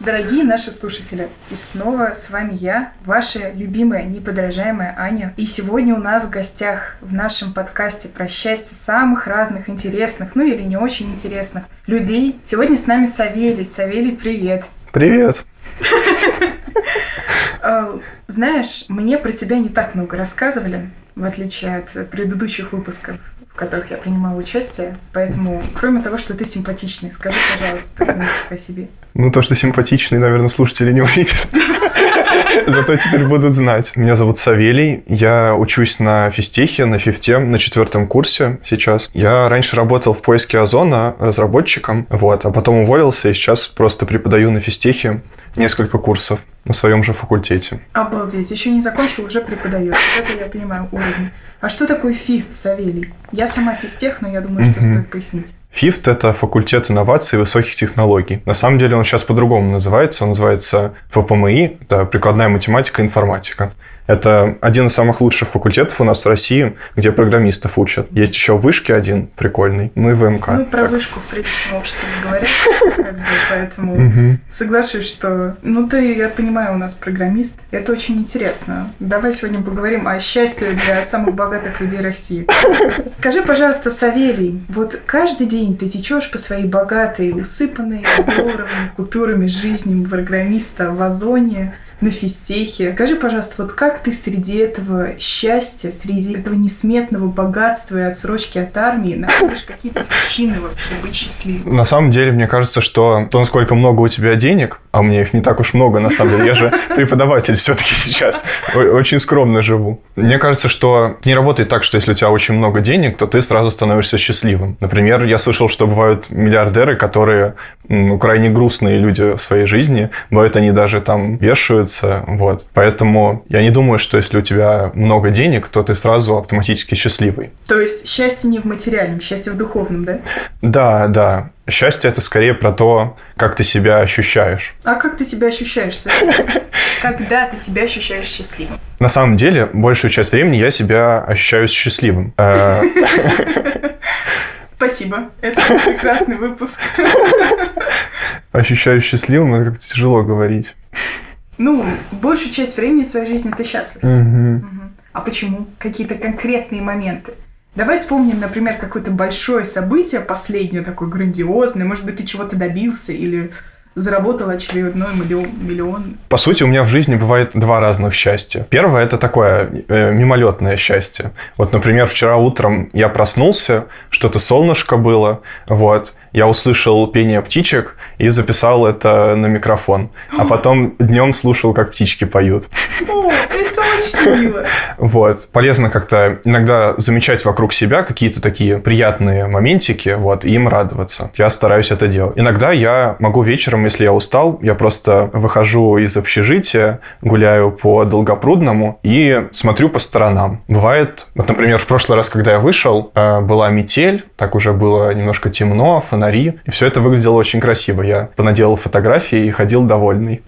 Дорогие наши слушатели, и снова с вами я, ваша любимая, неподражаемая Аня. И сегодня у нас в гостях в нашем подкасте про счастье самых разных интересных, ну или не очень интересных людей. Сегодня с нами Савелий. Савелий, привет! Привет! А, знаешь, мне про тебя не так много рассказывали, в отличие от предыдущих выпусков в которых я принимала участие. Поэтому, кроме того, что ты симпатичный, скажи, пожалуйста, немножко о себе. Ну, то, что симпатичный, наверное, слушатели не увидят. Зато теперь будут знать. Меня зовут Савелий. Я учусь на физтехе, на фифте, на четвертом курсе сейчас. Я раньше работал в поиске озона разработчиком, вот, а потом уволился и сейчас просто преподаю на физтехе несколько курсов на своем же факультете. Обалдеть, еще не закончил, уже преподает. Это я понимаю уровень. А что такое ФИФ, Савелий? Я сама физтех, но я думаю, что стоит пояснить. ФИФТ – это факультет инноваций и высоких технологий. На самом деле он сейчас по-другому называется. Он называется ФПМИ – это прикладная математика и информатика. Это один из самых лучших факультетов у нас в России, где программистов учат. Есть еще вышки один прикольный, ну и ВМК. Ну, про вышку в приличном обществе не говорят, поэтому соглашусь, что... Ну, ты, я понимаю, у нас программист. Это очень интересно. Давай сегодня поговорим о счастье для самых богатых людей России. Скажи, пожалуйста, Савелий, вот каждый день ты течешь по своей богатой, усыпанной долларовыми купюрами жизни программиста в Озоне, на физтехе. Скажи, пожалуйста, вот как ты среди этого счастья, среди этого несметного богатства и отсрочки от армии находишь какие-то причины вообще быть счастливым? На самом деле, мне кажется, что то, насколько много у тебя денег, а у меня их не так уж много, на самом деле, я же преподаватель все-таки сейчас, очень скромно живу. Мне кажется, что не работает так, что если у тебя очень много денег, то ты сразу становишься счастливым. Например, я слышал, что бывают миллиардеры, которые ну, крайне грустные люди в своей жизни, бывает, они даже там вешают нравится. Вот. Поэтому я не думаю, что если у тебя много денег, то ты сразу автоматически счастливый. То есть счастье не в материальном, счастье в духовном, да? Да, да. Счастье это скорее про то, как ты себя ощущаешь. А как ты себя ощущаешь, Когда ты себя ощущаешь счастливым? На самом деле, большую часть времени я себя ощущаю счастливым. Э, Спасибо. Это прекрасный выпуск. Ощущаю счастливым, это как-то тяжело говорить. Ну, большую часть времени своей жизни ты счастлив. А почему? Какие-то конкретные моменты. Давай вспомним, например, какое-то большое событие, последнее такое грандиозное. Может быть, ты чего-то добился или заработал очередной миллион, миллион. По сути, у меня в жизни бывает два разных счастья. Первое – это такое э, мимолетное счастье. Вот, например, вчера утром я проснулся, что-то солнышко было, вот, я услышал пение птичек и записал это на микрофон. А потом днем слушал, как птички поют. О, это очень мило. Вот. Полезно как-то иногда замечать вокруг себя какие-то такие приятные моментики, вот, и им радоваться. Я стараюсь это делать. Иногда я могу вечером, если я устал, я просто выхожу из общежития, гуляю по Долгопрудному и смотрю по сторонам. Бывает, вот, например, в прошлый раз, когда я вышел, э, была метель, так уже было немножко темно, фонари, и все это выглядело очень красиво. Я понаделал фотографии и ходил довольный.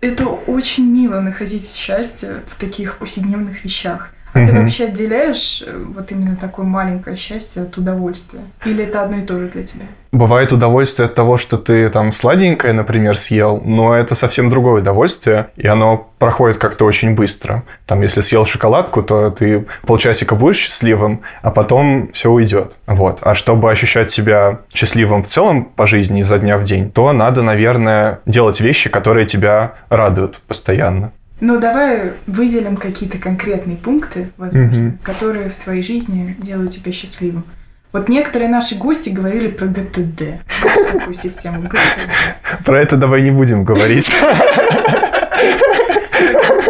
Это очень мило находить счастье в таких повседневных вещах. А ты вообще отделяешь э, вот именно такое маленькое счастье от удовольствия? Или это одно и то же для тебя? Бывает удовольствие от того, что ты там сладенькое, например, съел, но это совсем другое удовольствие, и оно проходит как-то очень быстро. Там, если съел шоколадку, то ты полчасика будешь счастливым, а потом все уйдет. Вот. А чтобы ощущать себя счастливым в целом по жизни изо дня в день, то надо, наверное, делать вещи, которые тебя радуют постоянно. Ну, давай выделим какие-то конкретные пункты, возможно, угу. которые в твоей жизни делают тебя счастливым. Вот некоторые наши гости говорили про ГТД, такую систему ГТД. Про это давай не будем говорить.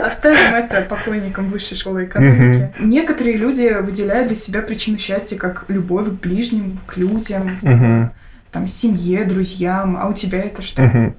Оставим это покойникам высшей школы экономики. Угу. Некоторые люди выделяют для себя причину счастья как любовь к ближним, к людям, угу. там, семье, друзьям. А у тебя это что? Угу.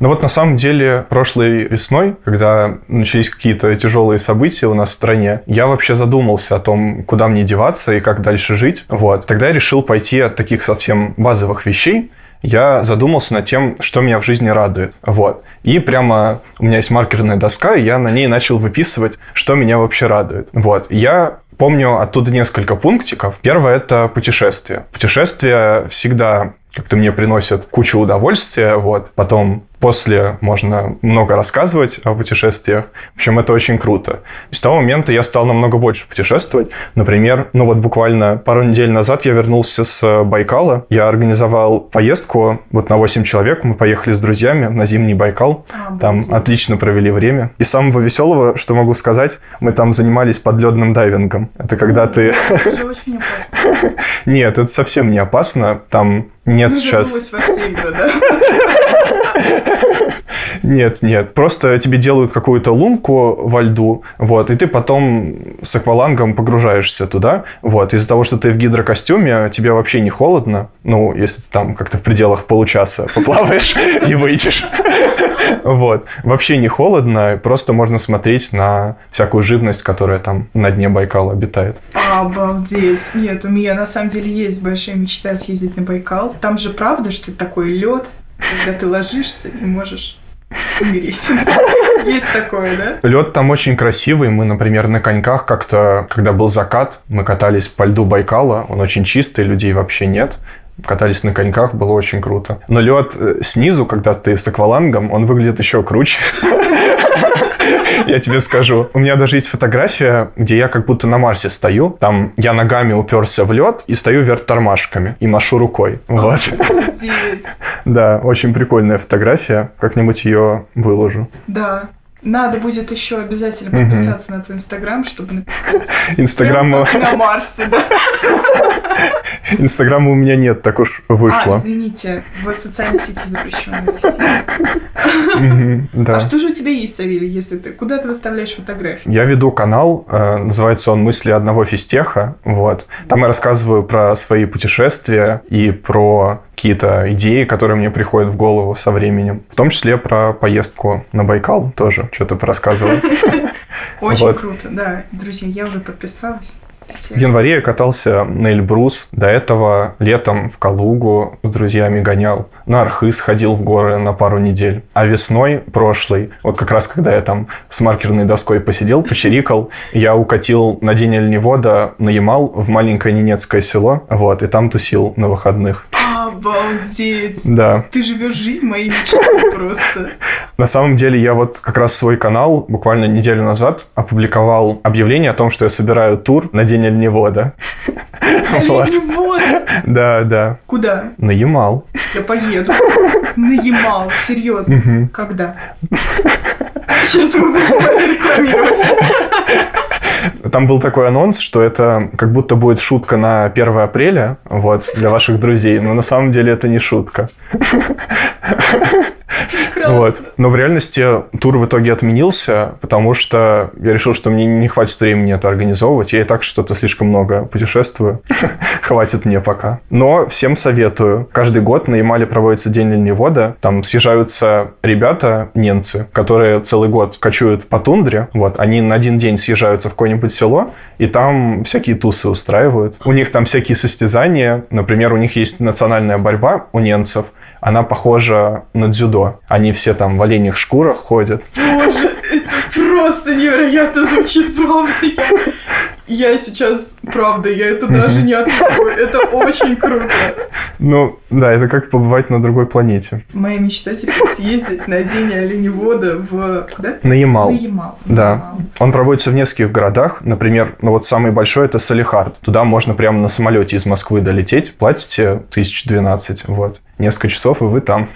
Ну вот на самом деле прошлой весной, когда начались какие-то тяжелые события у нас в стране, я вообще задумался о том, куда мне деваться и как дальше жить. Вот. Тогда я решил пойти от таких совсем базовых вещей, я задумался над тем, что меня в жизни радует. Вот. И прямо у меня есть маркерная доска, и я на ней начал выписывать, что меня вообще радует. Вот. Я Помню оттуда несколько пунктиков. Первое – это путешествие. Путешествия всегда как-то мне приносят кучу удовольствия, вот. Потом после можно много рассказывать о путешествиях. В общем, это очень круто. С того момента я стал намного больше путешествовать. Например, ну вот буквально пару недель назад я вернулся с Байкала. Я организовал поездку вот на 8 человек. Мы поехали с друзьями на зимний Байкал. А, там будет. отлично провели время. И самого веселого, что могу сказать, мы там занимались подледным дайвингом. Это когда ну, ты... Это очень опасно. Нет, это совсем не опасно. Там нет ну, сейчас... в да? Нет, нет. Просто тебе делают какую-то лунку во льду, вот, и ты потом с аквалангом погружаешься туда, вот. Из-за того, что ты в гидрокостюме, тебе вообще не холодно, ну, если ты там как-то в пределах получаса поплаваешь и выйдешь. Вот. Вообще не холодно, просто можно смотреть на всякую живность, которая там на дне Байкала обитает. Обалдеть. Нет, у меня на самом деле есть большая мечта съездить на Байкал. Там же правда, что такой лед, когда ты ложишься и можешь умереть. Есть такое, да? Лед там очень красивый. Мы, например, на коньках как-то, когда был закат, мы катались по льду Байкала. Он очень чистый, людей вообще нет катались на коньках, было очень круто. Но лед э, снизу, когда ты с аквалангом, он выглядит еще круче. Я тебе скажу. У меня даже есть фотография, где я как будто на Марсе стою. Там я ногами уперся в лед и стою вверх тормашками и машу рукой. Вот. Да, очень прикольная фотография. Как-нибудь ее выложу. Да. Надо будет еще обязательно подписаться на твой инстаграм, чтобы написать. Инстаграм на Марсе, да. Инстаграма у меня нет, так уж вышло. А, извините, в социальной сети запрещенной в России. Да. А что же у тебя есть, Савелий, если ты... Куда ты выставляешь фотографии? Я веду канал, э, называется он «Мысли одного физтеха». Вот. Там я рассказываю про свои путешествия и про какие-то идеи, которые мне приходят в голову со временем. В том числе про поездку на Байкал тоже что-то рассказываю. Очень круто, да. Друзья, я уже подписалась. В январе я катался на Эльбрус. До этого летом в Калугу с друзьями гонял. На Архыз ходил в горы на пару недель. А весной прошлой, вот как раз когда я там с маркерной доской посидел, почирикал, я укатил на день оленевода на Ямал в маленькое Ненецкое село. Вот, и там тусил на выходных. Обалдеть! Да. Ты живешь жизнь моей мечты просто. На самом деле я вот как раз свой канал буквально неделю назад опубликовал объявление о том, что я собираю тур на день оленевода. Оленевод? Да, да. Куда? На Ямал. Я поеду. На Ямал. Серьезно. Когда? Сейчас мы будем рекламировать. Там был такой анонс, что это как будто будет шутка на 1 апреля, вот, для ваших друзей, но на самом деле это не шутка. Вот. Но в реальности тур в итоге отменился, потому что я решил, что мне не хватит времени это организовывать. Я и так что-то слишком много путешествую. Хватит мне пока. Но всем советую. Каждый год на Ямале проводится День оленевода. Там съезжаются ребята, немцы, которые целый год кочуют по тундре. Вот. Они на один день съезжаются в какое-нибудь село, и там всякие тусы устраивают. У них там всякие состязания. Например, у них есть национальная борьба у немцев – она похожа на дзюдо. Они все там в оленях шкурах ходят. Боже, это просто невероятно звучит, правда. Я сейчас, правда, я это даже не отрываю. Это очень круто. Ну, да, это как побывать на другой планете. Моя мечта теперь съездить на день оленевода в... Куда? На Ямал. На Ямал. Да. Он проводится в нескольких городах. Например, ну вот самый большой это Салихард. Туда можно прямо на самолете из Москвы долететь. Платите 1012, вот несколько часов, и вы там.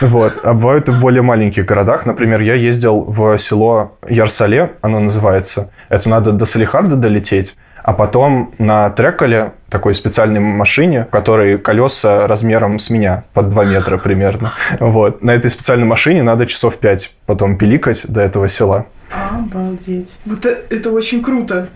Вот. А бывают и в более маленьких городах. Например, я ездил в село Ярсале, оно называется. Это надо до Салихарда долететь, а потом на Треколе, такой специальной машине, в которой колеса размером с меня, под 2 метра примерно. Вот. На этой специальной машине надо часов 5 потом пиликать до этого села. Обалдеть. Вот это, это очень круто.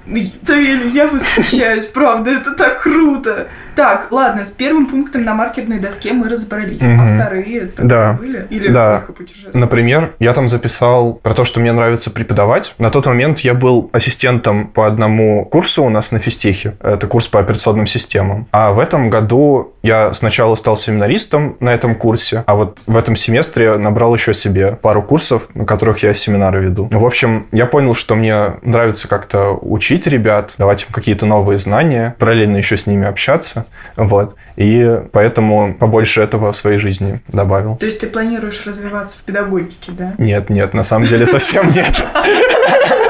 Савелий, я восхищаюсь, правда, это так круто. Так, ладно, с первым пунктом на маркерной доске мы разобрались, mm-hmm. а вторые это да. были? Или да. только путешествия? Например, я там записал про то, что мне нравится преподавать. На тот момент я был ассистентом по одному курсу у нас на физтехе. Это курс по операционным системам. А в этом году я сначала стал семинаристом на этом курсе, а вот в этом семестре набрал еще себе пару курсов, на которых я семинары веду. В общем, я понял, понял, что мне нравится как-то учить ребят, давать им какие-то новые знания, параллельно еще с ними общаться. Вот. И поэтому побольше этого в своей жизни добавил. То есть ты планируешь развиваться в педагогике, да? Нет, нет, на самом деле совсем нет.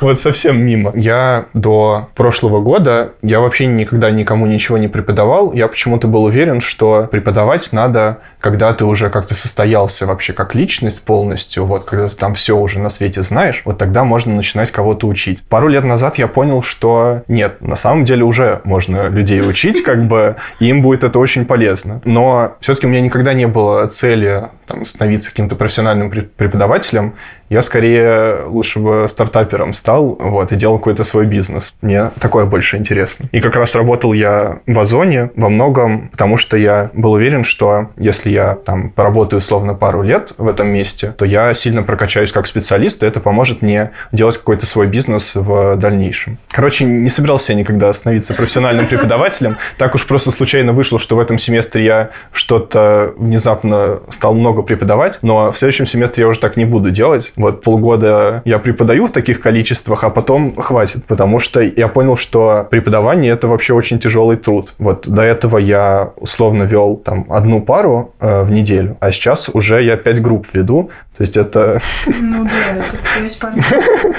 Вот совсем мимо. Я до прошлого года, я вообще никогда никому ничего не преподавал. Я почему-то был уверен, что преподавать надо, когда ты уже как-то состоялся вообще как личность полностью, вот, когда ты там все уже на свете знаешь, вот тогда можно начинать кого-то учить. Пару лет назад я понял, что нет, на самом деле уже можно людей учить, как бы, им будет это очень полезно. Но все-таки у меня никогда не было цели там, становиться каким-то профессиональным преподавателем, я скорее лучше бы стартапером стал вот, и делал какой-то свой бизнес. Мне такое больше интересно. И как раз работал я в Озоне во многом, потому что я был уверен, что если я там поработаю условно пару лет в этом месте, то я сильно прокачаюсь как специалист, и это поможет мне делать какой-то свой бизнес в дальнейшем. Короче, не собирался я никогда становиться профессиональным преподавателем. Так уж просто случайно вышло, что в этом семестре я что-то внезапно стал много преподавать, но в следующем семестре я уже так не буду делать. Вот полгода я преподаю в таких количествах, а потом хватит, потому что я понял, что преподавание это вообще очень тяжелый труд. Вот до этого я условно вел там одну пару э, в неделю, а сейчас уже я пять групп веду, то есть это... Ну да, это пар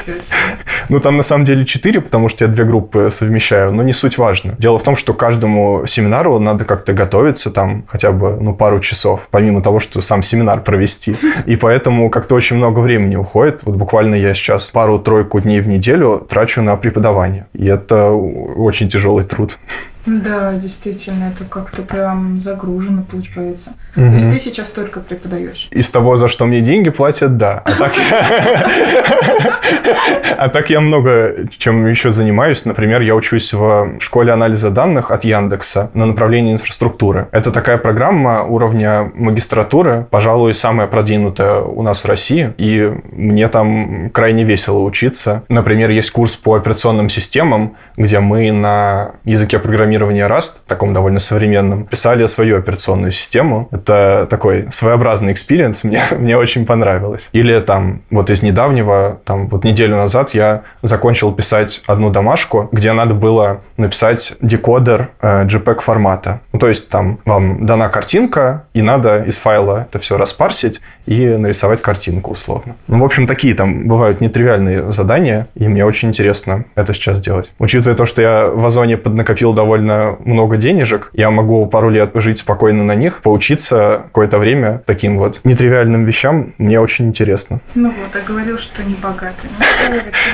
Ну там на самом деле четыре, потому что я две группы совмещаю, но не суть важно. Дело в том, что каждому семинару надо как-то готовиться там хотя бы ну, пару часов, помимо того, что сам семинар провести. И поэтому как-то очень много времени уходит. Вот буквально я сейчас пару-тройку дней в неделю трачу на преподавание. И это очень тяжелый труд. Да, действительно, это как-то прям загружено получается. Угу. То есть ты сейчас только преподаешь? Из того, за что мне деньги платят, да. А так, а так я много чем еще занимаюсь. Например, я учусь в школе анализа данных от Яндекса на направлении инфраструктуры. Это такая программа уровня магистратуры, пожалуй, самая продвинутая у нас в России. И мне там крайне весело учиться. Например, есть курс по операционным системам, где мы на языке программирования Rust, таком довольно современном, писали свою операционную систему. Это такой своеобразный experience, мне, мне очень понравилось. Или там вот из недавнего, там вот неделю назад я закончил писать одну домашку, где надо было написать декодер э, JPEG формата. Ну, то есть там вам дана картинка, и надо из файла это все распарсить и нарисовать картинку условно. Ну, в общем, такие там бывают нетривиальные задания, и мне очень интересно это сейчас делать. Учитывая то, что я в Озоне поднакопил довольно много денежек, я могу пару лет жить спокойно на них, поучиться какое-то время таким вот нетривиальным вещам, мне очень интересно. Ну вот, а говорил, что не богатый.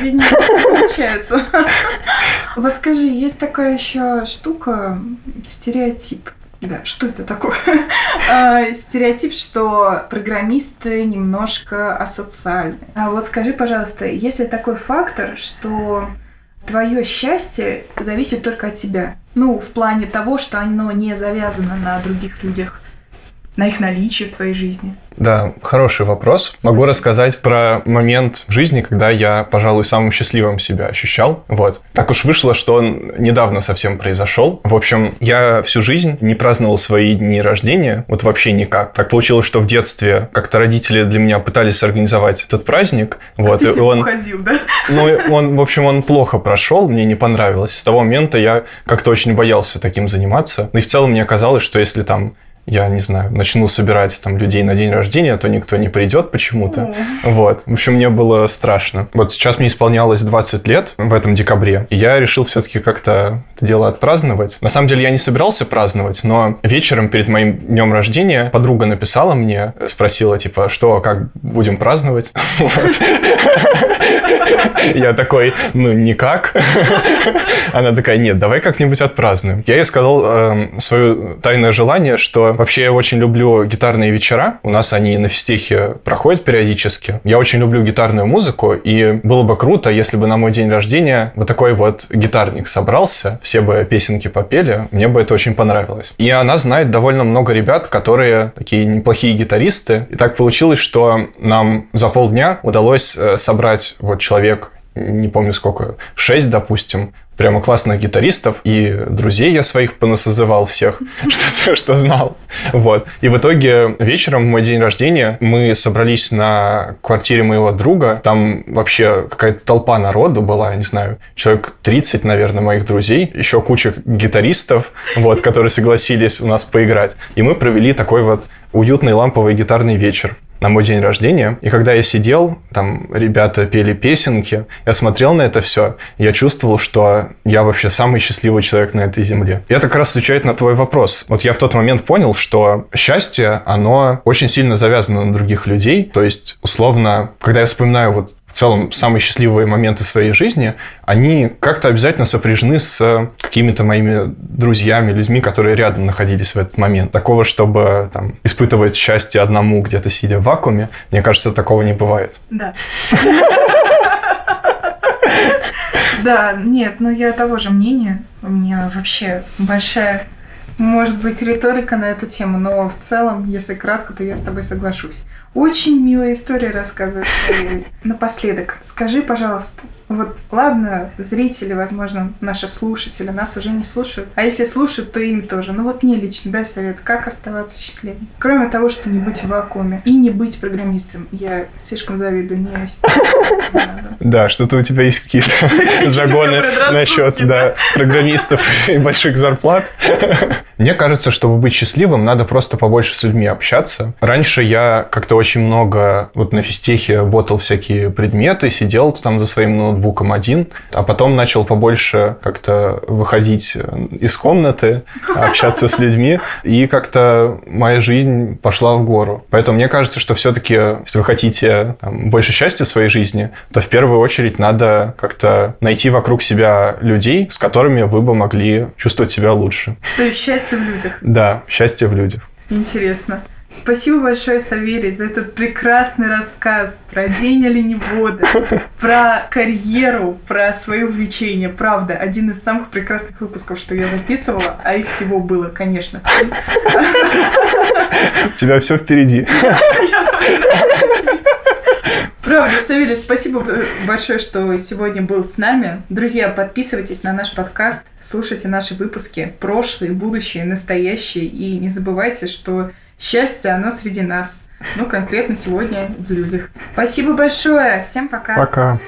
Ну, получается. Вот скажи, есть такая еще штука, стереотип. Да, что это такое? А, стереотип, что программисты немножко асоциальны. А вот скажи, пожалуйста, есть ли такой фактор, что твое счастье зависит только от тебя? Ну, в плане того, что оно не завязано на других людях на их наличие в твоей жизни? Да, хороший вопрос. Спасибо. Могу рассказать про момент в жизни, когда я, пожалуй, самым счастливым себя ощущал. Вот. Так уж вышло, что он недавно совсем произошел. В общем, я всю жизнь не праздновал свои дни рождения, вот вообще никак. Так получилось, что в детстве как-то родители для меня пытались организовать этот праздник. А вот, ты и он уходил, да? Ну, он, в общем, он плохо прошел, мне не понравилось. С того момента я как-то очень боялся таким заниматься. Ну и в целом мне казалось, что если там я не знаю, начну собирать там людей на день рождения, то никто не придет почему-то. Mm. Вот. В общем, мне было страшно. Вот сейчас мне исполнялось 20 лет в этом декабре, и я решил все-таки как-то это дело отпраздновать. На самом деле я не собирался праздновать, но вечером перед моим днем рождения подруга написала мне, спросила, типа, что, как будем праздновать? Я такой, ну, никак. Она такая, нет, давай как-нибудь отпразднуем. Я ей сказал э, свое тайное желание, что вообще я очень люблю гитарные вечера. У нас они на физтехе проходят периодически. Я очень люблю гитарную музыку, и было бы круто, если бы на мой день рождения вот такой вот гитарник собрался, все бы песенки попели, мне бы это очень понравилось. И она знает довольно много ребят, которые такие неплохие гитаристы. И так получилось, что нам за полдня удалось э, собрать вот человек не помню сколько, 6, допустим, прямо классных гитаристов, и друзей я своих понасозывал всех, что, что знал. Вот. И в итоге вечером в мой день рождения мы собрались на квартире моего друга. Там вообще какая-то толпа народу была, не знаю, человек 30, наверное, моих друзей, еще куча гитаристов, вот, которые согласились у нас поиграть. И мы провели такой вот уютный ламповый гитарный вечер на мой день рождения. И когда я сидел, там ребята пели песенки, я смотрел на это все, я чувствовал, что я вообще самый счастливый человек на этой земле. И это как раз отвечает на твой вопрос. Вот я в тот момент понял, что счастье, оно очень сильно завязано на других людей. То есть, условно, когда я вспоминаю вот в целом самые счастливые моменты в своей жизни, они как-то обязательно сопряжены с какими-то моими друзьями, людьми, которые рядом находились в этот момент. Такого, чтобы там, испытывать счастье одному где-то сидя в вакууме, мне кажется, такого не бывает. Да. Да, нет, но я того же мнения. У меня вообще большая может быть, риторика на эту тему, но в целом, если кратко, то я с тобой соглашусь. Очень милая история рассказывает. Напоследок, скажи, пожалуйста, вот ладно, зрители, возможно, наши слушатели нас уже не слушают, а если слушают, то им тоже. Ну вот мне лично дай совет, как оставаться счастливым. Кроме того, что не быть в вакууме и не быть программистом. Я слишком завидую, не Да, что-то у тебя есть какие-то загоны насчет программистов и больших зарплат. Мне кажется, чтобы быть счастливым, надо просто побольше с людьми общаться. Раньше я как-то очень много вот на физтехе ботал всякие предметы, сидел там за своим ноутбуком один, а потом начал побольше как-то выходить из комнаты, общаться с людьми, и как-то моя жизнь пошла в гору. Поэтому мне кажется, что все-таки, если вы хотите там, больше счастья в своей жизни, то в первую очередь надо как-то найти вокруг себя людей, с которыми вы бы могли чувствовать себя лучше. То есть счастье Счастье в людях. Да, счастье в людях. Интересно. Спасибо большое, Савелий, за этот прекрасный рассказ про день оленевода, про карьеру, про свое увлечение. Правда, один из самых прекрасных выпусков, что я записывала, а их всего было, конечно. У тебя все впереди. Правда, Савелий, спасибо большое, что сегодня был с нами. Друзья, подписывайтесь на наш подкаст, слушайте наши выпуски, прошлые, будущие, настоящие, и не забывайте, что счастье, оно среди нас. Ну, конкретно сегодня в людях. Спасибо большое. Всем пока. Пока.